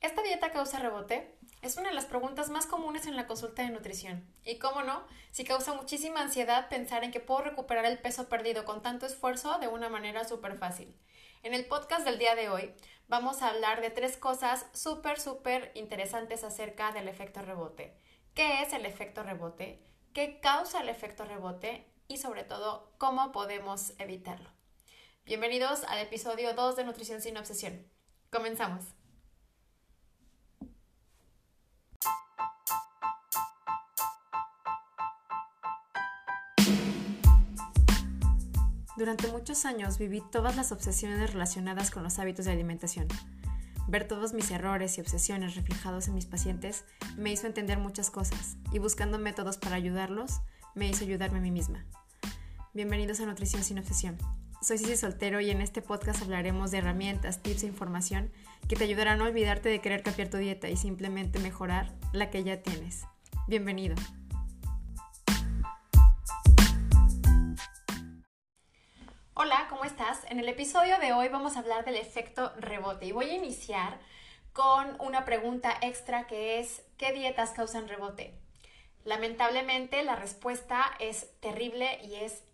¿Esta dieta causa rebote? Es una de las preguntas más comunes en la consulta de nutrición. Y cómo no, si causa muchísima ansiedad pensar en que puedo recuperar el peso perdido con tanto esfuerzo de una manera súper fácil. En el podcast del día de hoy vamos a hablar de tres cosas súper, súper interesantes acerca del efecto rebote. ¿Qué es el efecto rebote? ¿Qué causa el efecto rebote? Y sobre todo, ¿cómo podemos evitarlo? Bienvenidos al episodio 2 de Nutrición sin Obsesión. Comenzamos. Durante muchos años viví todas las obsesiones relacionadas con los hábitos de alimentación. Ver todos mis errores y obsesiones reflejados en mis pacientes me hizo entender muchas cosas y buscando métodos para ayudarlos me hizo ayudarme a mí misma. Bienvenidos a Nutrición sin Obsesión. Soy Cici Soltero y en este podcast hablaremos de herramientas, tips e información que te ayudarán a olvidarte de querer cambiar tu dieta y simplemente mejorar la que ya tienes. Bienvenido. Hola, ¿cómo estás? En el episodio de hoy vamos a hablar del efecto rebote y voy a iniciar con una pregunta extra que es ¿qué dietas causan rebote? Lamentablemente la respuesta es terrible y es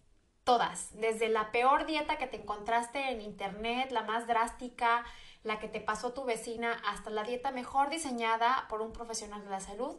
todas, desde la peor dieta que te encontraste en internet, la más drástica, la que te pasó tu vecina, hasta la dieta mejor diseñada por un profesional de la salud,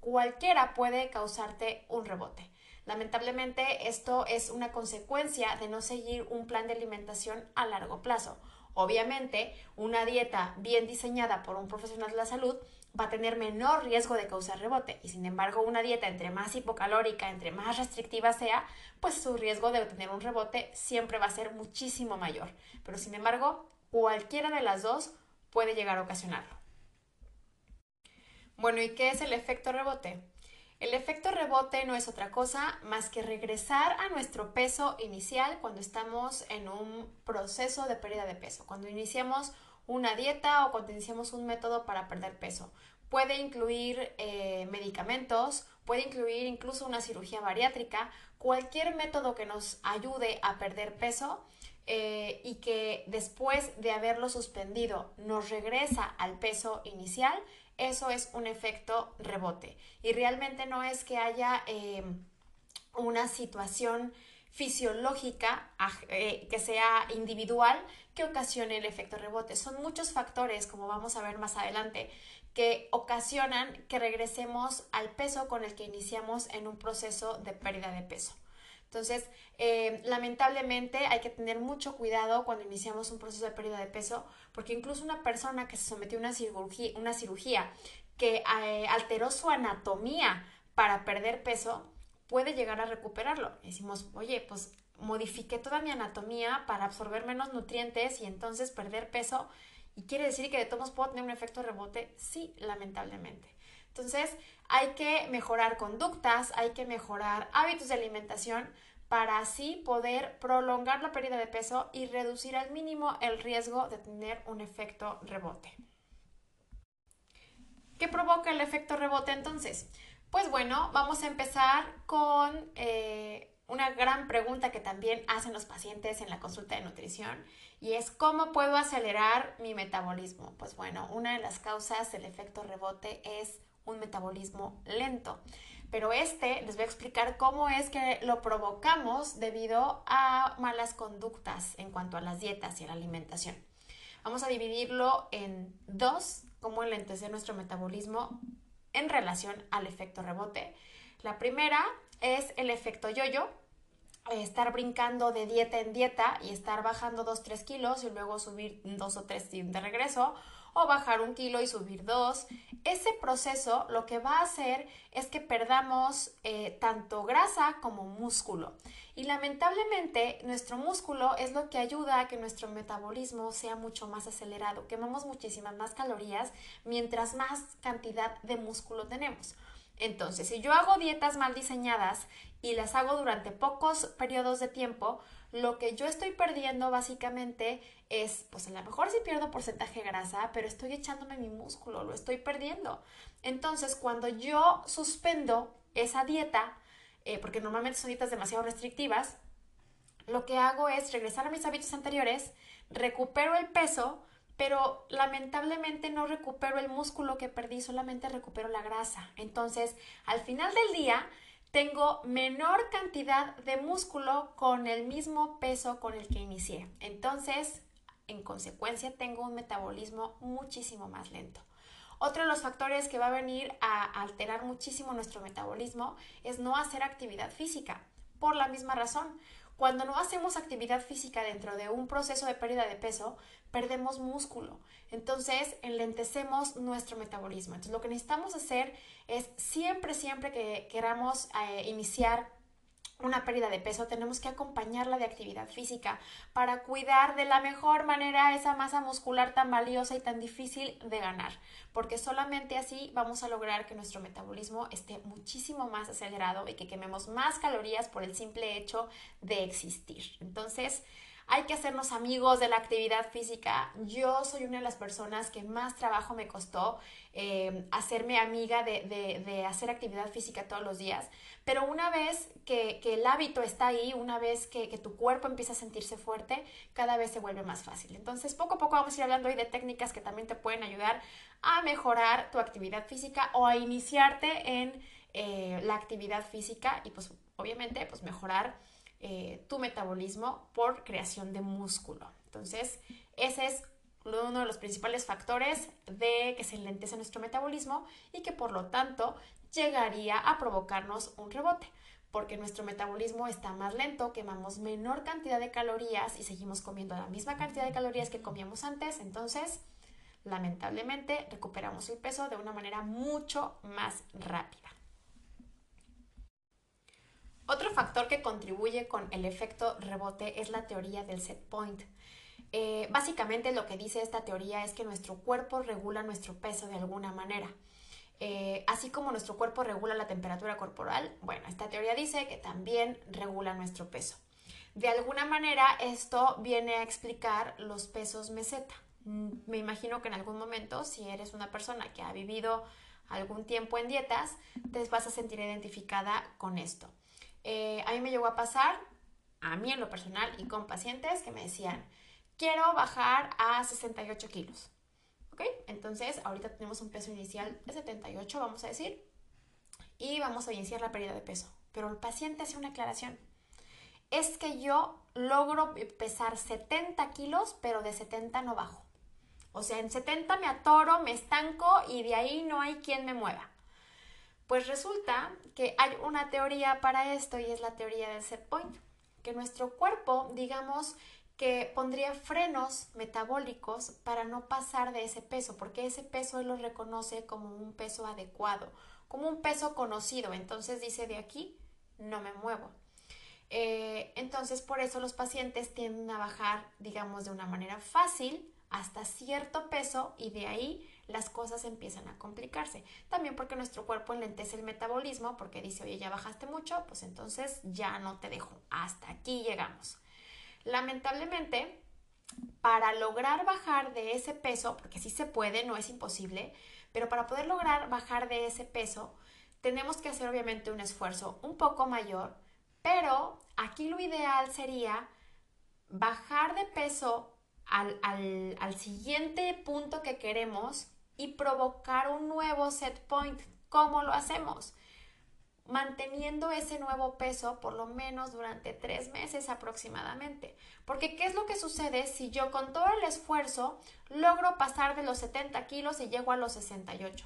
cualquiera puede causarte un rebote. Lamentablemente esto es una consecuencia de no seguir un plan de alimentación a largo plazo. Obviamente, una dieta bien diseñada por un profesional de la salud va a tener menor riesgo de causar rebote y sin embargo una dieta entre más hipocalórica, entre más restrictiva sea, pues su riesgo de tener un rebote siempre va a ser muchísimo mayor. Pero sin embargo, cualquiera de las dos puede llegar a ocasionarlo. Bueno, ¿y qué es el efecto rebote? El efecto rebote no es otra cosa más que regresar a nuestro peso inicial cuando estamos en un proceso de pérdida de peso, cuando iniciamos una dieta o cuando iniciamos un método para perder peso. Puede incluir eh, medicamentos, puede incluir incluso una cirugía bariátrica, cualquier método que nos ayude a perder peso eh, y que después de haberlo suspendido nos regresa al peso inicial, eso es un efecto rebote. Y realmente no es que haya eh, una situación fisiológica eh, que sea individual que ocasione el efecto rebote. Son muchos factores, como vamos a ver más adelante, que ocasionan que regresemos al peso con el que iniciamos en un proceso de pérdida de peso. Entonces, eh, lamentablemente hay que tener mucho cuidado cuando iniciamos un proceso de pérdida de peso, porque incluso una persona que se sometió a una cirugía, una cirugía que eh, alteró su anatomía para perder peso, puede llegar a recuperarlo. Decimos, oye, pues modifiqué toda mi anatomía para absorber menos nutrientes y entonces perder peso. ¿Y quiere decir que de todos puedo tener un efecto rebote? Sí, lamentablemente. Entonces, hay que mejorar conductas, hay que mejorar hábitos de alimentación para así poder prolongar la pérdida de peso y reducir al mínimo el riesgo de tener un efecto rebote. ¿Qué provoca el efecto rebote entonces? Pues bueno, vamos a empezar con eh, una gran pregunta que también hacen los pacientes en la consulta de nutrición y es ¿cómo puedo acelerar mi metabolismo? Pues bueno, una de las causas del efecto rebote es un metabolismo lento. Pero este les voy a explicar cómo es que lo provocamos debido a malas conductas en cuanto a las dietas y a la alimentación. Vamos a dividirlo en dos, cómo enlentecer nuestro metabolismo en relación al efecto rebote. La primera es el efecto yo-yo, estar brincando de dieta en dieta y estar bajando 2-3 kilos y luego subir 2 o 3 de regreso o bajar un kilo y subir dos. Ese proceso lo que va a hacer es que perdamos eh, tanto grasa como músculo. Y lamentablemente nuestro músculo es lo que ayuda a que nuestro metabolismo sea mucho más acelerado. Quemamos muchísimas más calorías mientras más cantidad de músculo tenemos. Entonces, si yo hago dietas mal diseñadas y las hago durante pocos periodos de tiempo, lo que yo estoy perdiendo básicamente es, pues a lo mejor sí pierdo porcentaje de grasa, pero estoy echándome mi músculo, lo estoy perdiendo. Entonces, cuando yo suspendo esa dieta, eh, porque normalmente son dietas demasiado restrictivas, lo que hago es regresar a mis hábitos anteriores, recupero el peso, pero lamentablemente no recupero el músculo que perdí, solamente recupero la grasa. Entonces, al final del día, tengo menor cantidad de músculo con el mismo peso con el que inicié. Entonces, en consecuencia, tengo un metabolismo muchísimo más lento. Otro de los factores que va a venir a alterar muchísimo nuestro metabolismo es no hacer actividad física, por la misma razón. Cuando no hacemos actividad física dentro de un proceso de pérdida de peso, perdemos músculo. Entonces, enlentecemos nuestro metabolismo. Entonces, lo que necesitamos hacer es siempre, siempre que queramos eh, iniciar una pérdida de peso, tenemos que acompañarla de actividad física para cuidar de la mejor manera esa masa muscular tan valiosa y tan difícil de ganar, porque solamente así vamos a lograr que nuestro metabolismo esté muchísimo más acelerado y que quememos más calorías por el simple hecho de existir. Entonces, hay que hacernos amigos de la actividad física. Yo soy una de las personas que más trabajo me costó eh, hacerme amiga de, hacer actividad física todos los días, pero una vez que, el hábito está ahí, una vez que, que, tu cuerpo empieza a sentirse fuerte, cada vez se vuelve más fácil. Entonces, poco a poco vamos a ir hablando hoy de técnicas que también te pueden ayudar a mejorar tu actividad física o a iniciarte en eh, la actividad física y pues obviamente pues mejorar eh, tu metabolismo por creación de músculo. Entonces, ese es uno de los principales factores de que se enlentece nuestro metabolismo y que por lo tanto llegaría a provocarnos un rebote porque nuestro metabolismo está más lento, quemamos menor cantidad de calorías y seguimos comiendo la misma cantidad de calorías que comíamos antes, entonces lamentablemente recuperamos el peso de una manera mucho más rápida. Otro factor que contribuye con el efecto rebote es la teoría del set point. Eh, básicamente lo que dice esta teoría es que nuestro cuerpo regula nuestro peso de alguna manera. Eh, así como nuestro cuerpo regula la temperatura corporal, bueno, esta teoría dice que también regula nuestro peso. De alguna manera esto viene a explicar los pesos meseta. Mm, me imagino que en algún momento, si eres una persona que ha vivido algún tiempo en dietas, te vas a sentir identificada con esto. Eh, a mí me llegó a pasar, a mí en lo personal y con pacientes que me decían, quiero bajar a 68 kilos. ¿Ok? Entonces, ahorita tenemos un peso inicial de 78, vamos a decir, y vamos a iniciar la pérdida de peso. Pero el paciente hace una aclaración. Es que yo logro pesar 70 kilos, pero de 70 no bajo. O sea, en 70 me atoro, me estanco y de ahí no hay quien me mueva. Pues resulta que hay una teoría para esto y es la teoría del set point, que nuestro cuerpo, digamos, que pondría frenos metabólicos para no pasar de ese peso, porque ese peso él lo reconoce como un peso adecuado, como un peso conocido. Entonces dice, de aquí no me muevo. Eh, entonces, por eso los pacientes tienden a bajar, digamos, de una manera fácil hasta cierto peso y de ahí las cosas empiezan a complicarse. También porque nuestro cuerpo enlentece el metabolismo, porque dice, oye, ya bajaste mucho, pues entonces ya no te dejo. Hasta aquí llegamos. Lamentablemente, para lograr bajar de ese peso, porque sí se puede, no es imposible, pero para poder lograr bajar de ese peso, tenemos que hacer obviamente un esfuerzo un poco mayor, pero aquí lo ideal sería bajar de peso al, al, siguiente punto que queremos y provocar un nuevo set point. ¿Cómo lo hacemos? Manteniendo ese nuevo peso por lo menos durante tres meses aproximadamente. Porque ¿qué es lo que sucede si yo con todo el esfuerzo logro pasar de los 70 kilos y llego a los 68?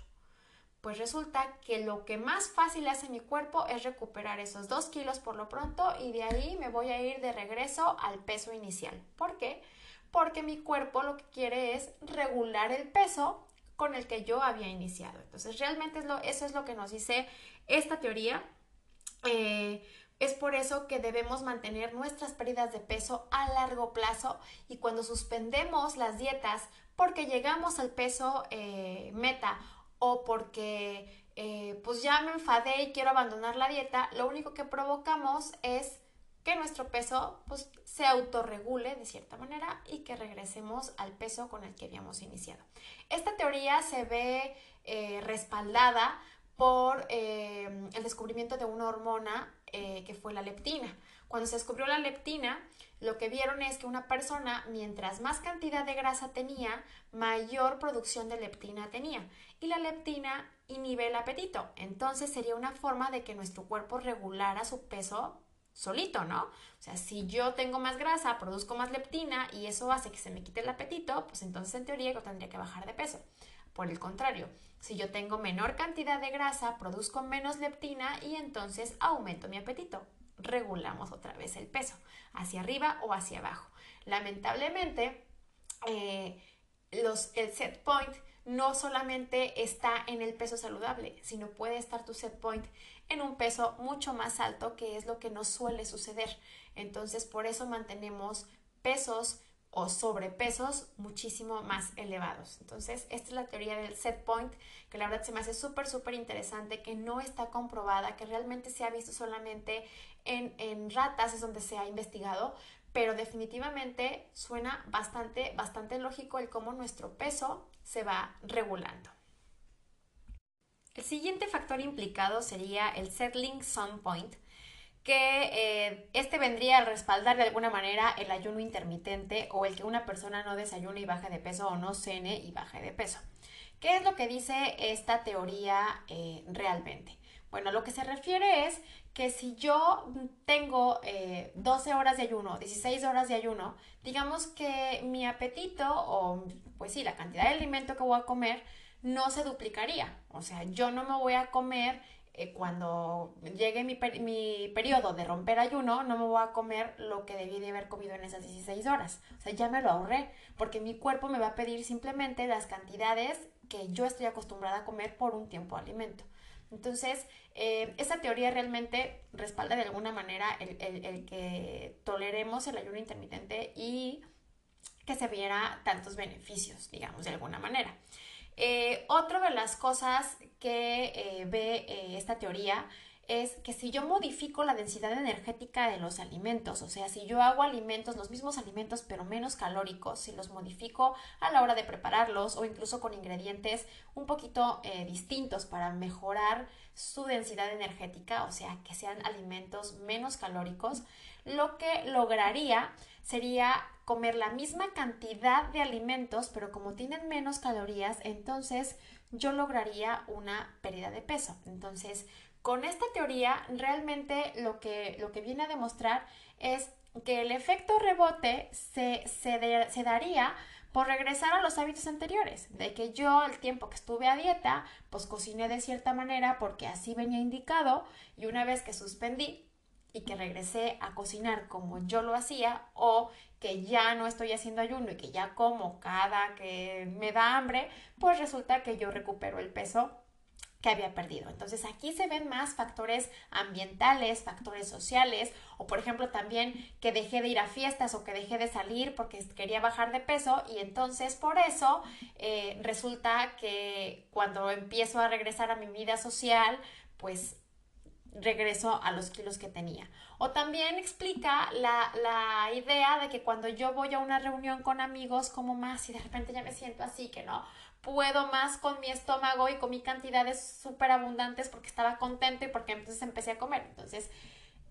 Pues resulta que lo que más fácil hace mi cuerpo es recuperar esos 2 kilos por lo pronto y de ahí me voy a ir de regreso al peso inicial. ¿Por qué? Porque mi cuerpo lo que quiere es regular el peso con el que yo había iniciado. Entonces, realmente es lo, eso es lo que nos dice esta teoría. Eh, es por eso que debemos mantener nuestras pérdidas de peso a largo plazo y cuando suspendemos las dietas porque llegamos al peso eh, meta o porque eh, pues ya me enfadé y quiero abandonar la dieta, lo único que provocamos es que nuestro peso pues, se autorregule de cierta manera y que regresemos al peso con el que habíamos iniciado. Esta teoría se ve eh, respaldada por eh, el descubrimiento de una hormona que fue la leptina. Cuando se descubrió la leptina, lo que vieron es que una persona, mientras más cantidad de grasa tenía, mayor producción de leptina tenía. Y la leptina inhibe el apetito. Entonces sería una forma de que nuestro cuerpo regulara su peso solito, ¿no? O sea, si yo tengo más grasa, produzco más leptina y eso hace que se me quite el apetito, pues entonces en teoría yo tendría que bajar de peso. Por el contrario, si yo tengo menor cantidad de grasa, produzco menos leptina y entonces aumento mi apetito. Regulamos otra vez el peso, hacia arriba o hacia abajo. Lamentablemente, eh, los, el set point no solamente está en el peso saludable, sino puede estar tu set point en un peso mucho más alto, que es lo que nos suele suceder. Entonces, por eso mantenemos pesos o sobrepesos muchísimo más elevados. Entonces, esta es la teoría del set point, que la verdad se me hace súper, súper interesante, que no está comprobada, que realmente se ha visto solamente en, ratas, es donde se ha investigado, pero definitivamente suena bastante, bastante lógico el cómo nuestro peso se va regulando. El siguiente factor implicado sería el settling sun point, que eh, este vendría a respaldar de alguna manera el ayuno intermitente o el que una persona no desayune y baje de peso o no cene y baje de peso. ¿Qué es lo que dice esta teoría eh, realmente? Bueno, lo que se refiere es que si yo tengo 12 eh, horas de ayuno, 16 horas de ayuno, digamos que mi apetito o pues sí, la cantidad de alimento que voy a comer no se duplicaría. O sea, yo no me voy a comer eh, cuando llegue mi, mi, periodo de romper ayuno, no me voy a comer lo que debí de haber comido en esas 16 horas. O sea, ya me lo ahorré, porque mi cuerpo me va a pedir simplemente las cantidades que yo estoy acostumbrada a comer por un tiempo de alimento. Entonces, eh, esa teoría realmente respalda de alguna manera el, que toleremos el ayuno intermitente y que se viera tantos beneficios, digamos, de alguna manera. Eh, otra de las cosas que eh, ve esta teoría es que si yo modifico la densidad energética de los alimentos, o sea, si yo hago alimentos, los mismos alimentos pero menos calóricos, si los modifico a la hora de prepararlos o incluso con ingredientes un poquito eh, distintos para mejorar su densidad energética, o sea, que sean alimentos menos calóricos, lo que lograría sería comer la misma cantidad de alimentos, pero como tienen menos calorías, entonces yo lograría una pérdida de peso. Entonces, con esta teoría, realmente lo que, lo que viene a demostrar es que el efecto rebote se, se, daría por regresar a los hábitos anteriores, de que yo el tiempo que estuve a dieta, pues cociné de cierta manera porque así venía indicado y una vez que suspendí y que regresé a cocinar como yo lo hacía o que ya no estoy haciendo ayuno y que ya como cada que me da hambre, pues resulta que yo recupero el peso que había perdido. Entonces aquí se ven más factores ambientales, factores sociales o por ejemplo también que dejé de ir a fiestas o que dejé de salir porque quería bajar de peso y entonces por eso eh, resulta que cuando empiezo a regresar a mi vida social pues regreso a los kilos que tenía. O también explica la, la, idea de que cuando yo voy a una reunión con amigos, como más y de repente ya me siento así, que no, puedo más con mi estómago y comí cantidades súper abundantes porque estaba contento y porque entonces empecé a comer. Entonces,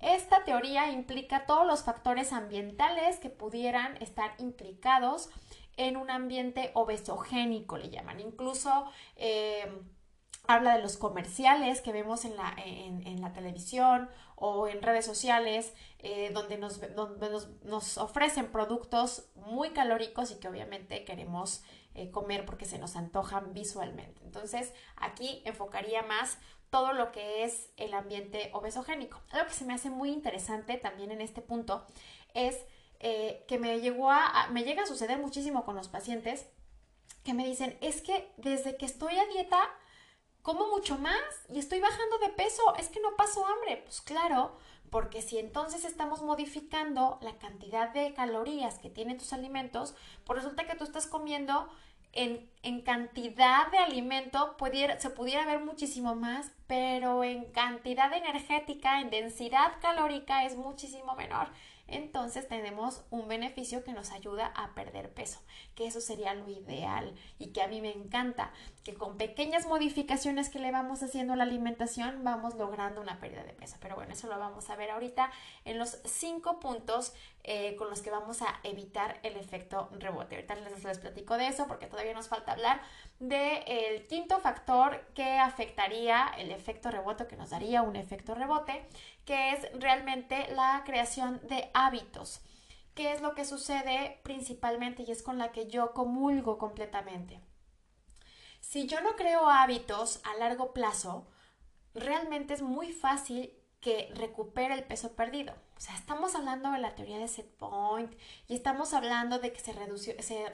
esta teoría implica todos los factores ambientales que pudieran estar implicados en un ambiente obesogénico, le llaman. Incluso eh, habla de los comerciales que vemos en la, en, la televisión o en redes sociales, eh, donde, nos, donde nos, nos ofrecen productos muy calóricos y que obviamente queremos eh, comer porque se nos antojan visualmente. Entonces, aquí enfocaría más todo lo que es el ambiente obesogénico. Algo que se me hace muy interesante también en este punto es eh, que me, llegó a, me llega a suceder muchísimo con los pacientes que me dicen, es que desde que estoy a dieta, como mucho más y estoy bajando de peso, es que no paso hambre. Pues claro, porque si entonces estamos modificando la cantidad de calorías que tienen tus alimentos, pues resulta que tú estás comiendo en, cantidad de alimento pudiera, se pudiera ver muchísimo más, pero en cantidad energética, en densidad calórica es muchísimo menor. entonces tenemos un beneficio que nos ayuda a perder peso, que eso sería lo ideal y que a mí me encanta, que con pequeñas modificaciones que le vamos haciendo a la alimentación vamos logrando una pérdida de peso. Pero bueno, eso lo vamos a ver ahorita en los cinco puntos eh, con los que vamos a evitar el efecto rebote. Ahorita les, les platico de eso porque todavía nos falta hablar del quinto factor que afectaría el efecto rebote, que nos daría un efecto rebote, que es realmente la creación de hábitos. ¿Qué es lo que sucede principalmente y es con la que yo comulgo completamente? Si yo no creo hábitos a largo plazo, realmente es muy fácil que recupere el peso perdido. O sea, estamos hablando de la teoría de set point y estamos hablando de que se redució, se,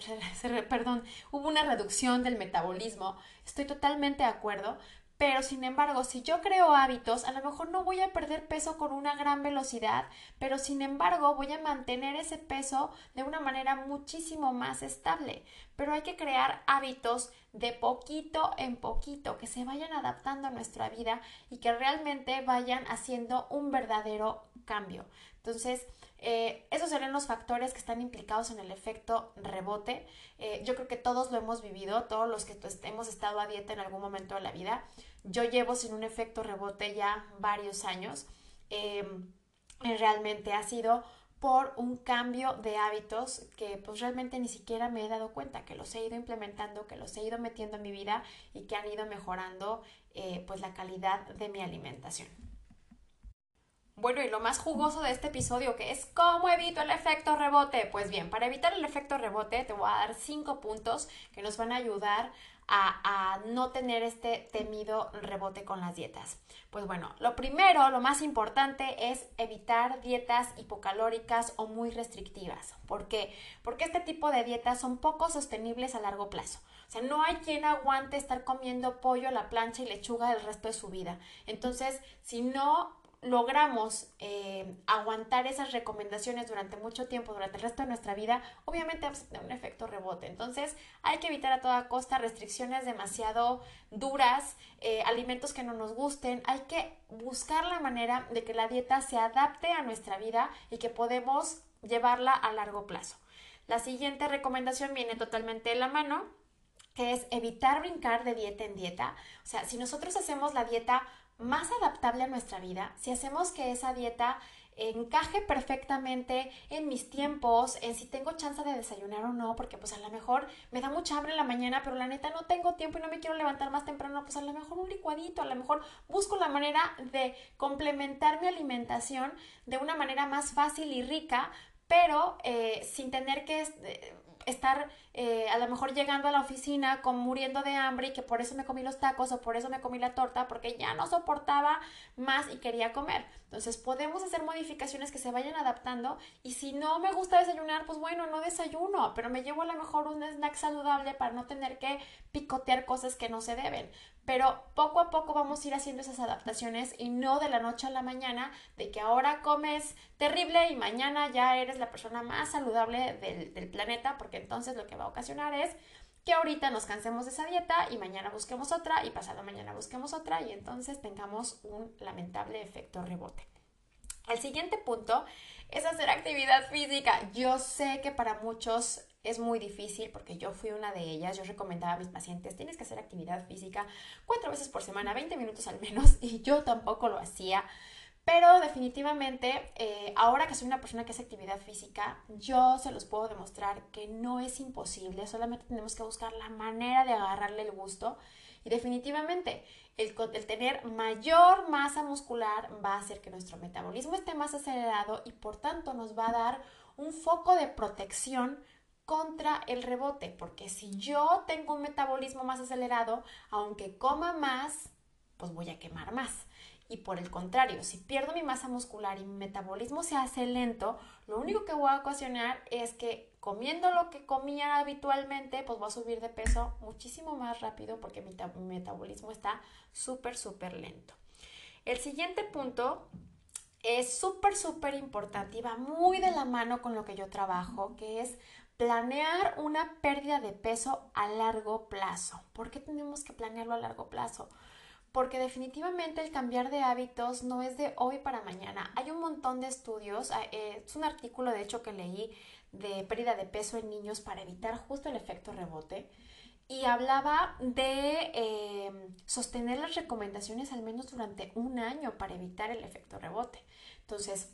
perdón, hubo una reducción del metabolismo. Estoy totalmente de acuerdo, pero sin embargo, si yo creo hábitos, a lo mejor no voy a perder peso con una gran velocidad, pero sin embargo voy a mantener ese peso de una manera muchísimo más estable. Pero hay que crear hábitos de poquito en poquito, que se vayan adaptando a nuestra vida y que realmente vayan haciendo un verdadero cambio. Entonces, eh, esos serían los factores que están implicados en el efecto rebote. Eh, yo creo que todos lo hemos vivido, todos los que hemos estado a dieta en algún momento de la vida. Yo llevo sin un efecto rebote ya varios años. Em, realmente ha sido por un cambio de hábitos que pues realmente ni siquiera me he dado cuenta, que los he ido implementando, que los he ido metiendo en mi vida y que han ido mejorando eh, pues la calidad de mi alimentación. Bueno, y lo más jugoso de este episodio, que es cómo evito el efecto rebote. Pues bien, para evitar el efecto rebote te voy a dar cinco puntos que nos van a ayudar a, no tener este temido rebote con las dietas? Pues bueno, lo primero, lo más importante es evitar dietas hipocalóricas o muy restrictivas. ¿Por qué? Porque este tipo de dietas son poco sostenibles a largo plazo. O sea, no hay quien aguante estar comiendo pollo a la plancha y lechuga el resto de su vida. Entonces, si no logramos eh, aguantar esas recomendaciones durante mucho tiempo, durante el resto de nuestra vida, obviamente vamos a tener un efecto rebote. Entonces hay que evitar a toda costa restricciones demasiado duras, eh, alimentos que no nos gusten. Hay que buscar la manera de que la dieta se adapte a nuestra vida y que podemos llevarla a largo plazo. La siguiente recomendación viene totalmente de la mano, que es evitar brincar de dieta en dieta. O sea, si nosotros hacemos la dieta más adaptable a nuestra vida, si hacemos que esa dieta encaje perfectamente en mis tiempos, en si tengo chance de desayunar o no, porque pues a lo mejor me da mucha hambre en la mañana, pero la neta no tengo tiempo y no me quiero levantar más temprano, pues a lo mejor un licuadito, a lo mejor busco la manera de complementar mi alimentación de una manera más fácil y rica, pero eh, sin tener que eh, estar eh, a lo mejor llegando a la oficina con muriendo de hambre y que por eso me comí los tacos o por eso me comí la torta porque ya no soportaba más y quería comer. Entonces podemos hacer modificaciones que se vayan adaptando y si no me gusta desayunar, pues bueno, no desayuno, pero me llevo a lo mejor un snack saludable para no tener que picotear cosas que no se deben. Pero poco a poco vamos a ir haciendo esas adaptaciones y no de la noche a la mañana de que ahora comes terrible y mañana ya eres la persona más saludable del, del planeta porque entonces lo que va a ocasionar es que ahorita nos cansemos de esa dieta y mañana busquemos otra y pasado mañana busquemos otra y entonces tengamos un lamentable efecto rebote. El siguiente punto es hacer actividad física. Yo sé que para muchos es muy difícil porque yo fui una de ellas. Yo recomendaba a mis pacientes, tienes que hacer actividad física cuatro veces por semana, 20 minutos al menos, y yo tampoco lo hacía. Pero definitivamente, eh, ahora que soy una persona que hace actividad física, yo se los puedo demostrar que no es imposible, solamente tenemos que buscar la manera de agarrarle el gusto. Y definitivamente, el, el, tener mayor masa muscular va a hacer que nuestro metabolismo esté más acelerado y por tanto nos va a dar un foco de protección contra el rebote, porque si yo tengo un metabolismo más acelerado, aunque coma más, pues voy a quemar más. Y por el contrario, si pierdo mi masa muscular y mi metabolismo se hace lento, lo único que voy a ocasionar es que comiendo lo que comía habitualmente, pues voy a subir de peso muchísimo más rápido porque mi, metabolismo está súper, súper lento. El siguiente punto es súper, súper importante y va muy de la mano con lo que yo trabajo, que es planear una pérdida de peso a largo plazo. ¿Por qué tenemos que planearlo a largo plazo? Porque definitivamente el cambiar de hábitos no es de hoy para mañana. Hay un montón de estudios, ah, eh, es un artículo de hecho que leí de pérdida de peso en niños para evitar justo el efecto rebote y hablaba de em, sostener las recomendaciones al menos durante un año para evitar el efecto rebote. Entonces,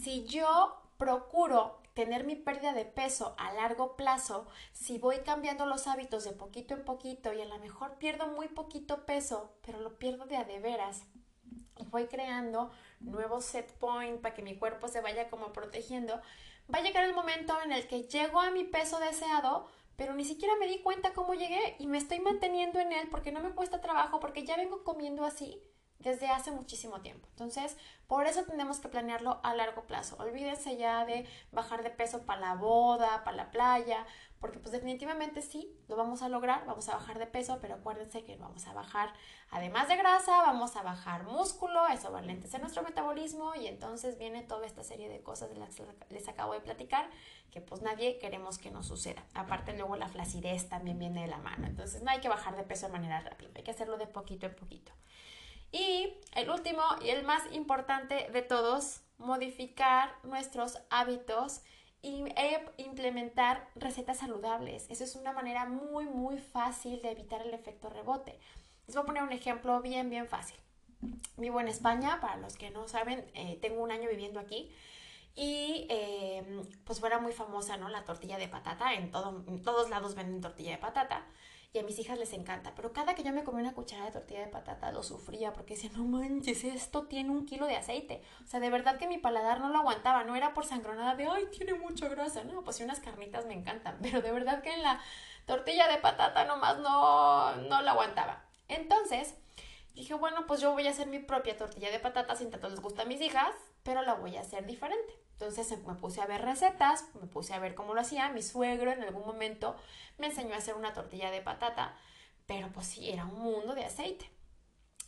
si yo procuro tener mi pérdida de peso a largo plazo, si voy cambiando los hábitos de poquito en poquito y a lo mejor pierdo muy poquito peso, pero lo pierdo de a de veras, y voy creando nuevos set point para que mi cuerpo se vaya como protegiendo, va a llegar el momento en el que llego a mi peso deseado, pero ni siquiera me di cuenta cómo llegué y me estoy manteniendo en él porque no me cuesta trabajo, porque ya vengo comiendo así desde hace muchísimo tiempo. Entonces, por eso tenemos que planearlo a largo plazo. Olvídense ya de bajar de peso para la boda, para la playa, porque pues definitivamente sí, lo vamos a lograr, vamos a bajar de peso, pero acuérdense que vamos a bajar, además de grasa, vamos a bajar músculo, eso va a enlentecer nuestro metabolismo y entonces viene toda esta serie de cosas de las que les acabo de platicar que pues nadie queremos que nos suceda. Aparte luego la flacidez también viene de la mano, entonces no hay que bajar de peso de manera rápida, hay que hacerlo de poquito en poquito. Y el último y el más importante de todos, modificar nuestros hábitos e implementar recetas saludables. Eso es una manera muy, muy fácil de evitar el efecto rebote. Les voy a poner un ejemplo bien, bien fácil. Vivo en España, para los que no saben, eh, tengo un año viviendo aquí y eh, pues fuera muy famosa, ¿no? La tortilla de patata, en, todo, en todos lados venden tortilla de patata y a mis hijas les encanta. Pero cada que yo me comía una cucharada de tortilla de patata lo sufría porque decía, no manches, esto tiene un kilo de aceite. O sea, de verdad que mi paladar no lo aguantaba. No era por sangronada de, ay, tiene mucha grasa. No, pues sí, unas carnitas me encantan. Pero de verdad que en la tortilla de patata nomás no, no la aguantaba. Entonces, dije, bueno, pues yo voy a hacer mi propia tortilla de patata sin tanto les gusta a mis hijas, pero la voy a hacer diferente. Entonces em, me puse a ver recetas, me puse a ver cómo lo hacía. Mi suegro en algún momento me enseñó a hacer una tortilla de patata, pero pues sí, era un mundo de aceite.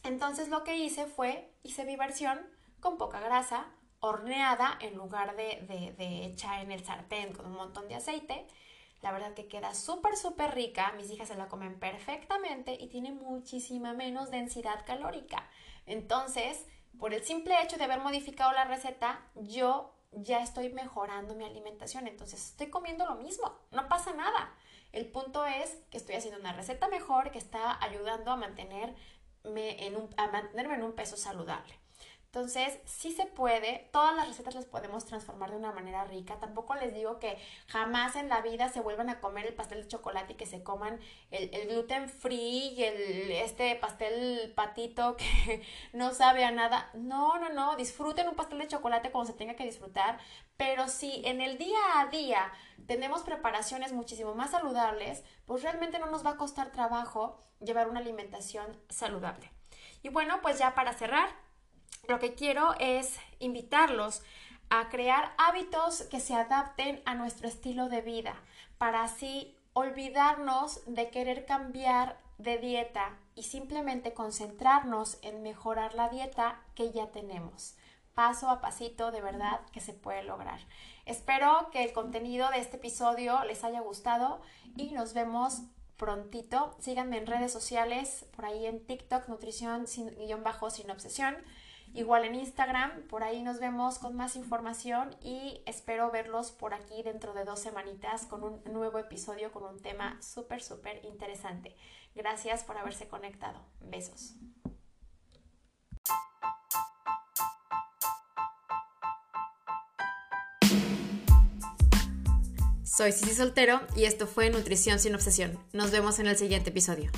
Entonces lo que hice fue, hice mi versión con poca grasa, horneada en lugar de, de, de en el sartén con un montón de aceite. La verdad que queda súper, súper rica. Mis hijas se la comen perfectamente y tiene muchísima menos densidad calórica. Entonces, por el simple hecho de haber modificado la receta, yo ya estoy mejorando mi alimentación, entonces estoy comiendo lo mismo, no pasa nada. El punto es que estoy haciendo una receta mejor que está ayudando a, mantenerme en un, a mantenerme en un peso saludable. Entonces, sí se puede, todas las recetas las podemos transformar de una manera rica. Tampoco les digo que jamás en la vida se vuelvan a comer el pastel de chocolate y que se coman el, gluten free y el, este pastel patito que no sabe a nada. No, no, no, disfruten un pastel de chocolate como se tenga que disfrutar. Pero si en el día a día tenemos preparaciones muchísimo más saludables, pues realmente no nos va a costar trabajo llevar una alimentación saludable. Y bueno, pues ya para cerrar, lo que quiero es invitarlos a crear hábitos que se adapten a nuestro estilo de vida para así olvidarnos de querer cambiar de dieta y simplemente concentrarnos en mejorar la dieta que ya tenemos. Paso a pasito, de verdad que se puede lograr. Espero que el contenido de este episodio les haya gustado y nos vemos prontito. Síganme en redes sociales, por ahí en TikTok, nutrición sin guion bajo sin obsesión. Igual en Instagram, por ahí nos vemos con más información y espero verlos por aquí dentro de dos semanitas con un nuevo episodio con un tema súper, súper interesante. Gracias por haberse conectado. Besos. Soy Cici Soltero y esto fue Nutrición sin Obsesión. Nos vemos en el siguiente episodio.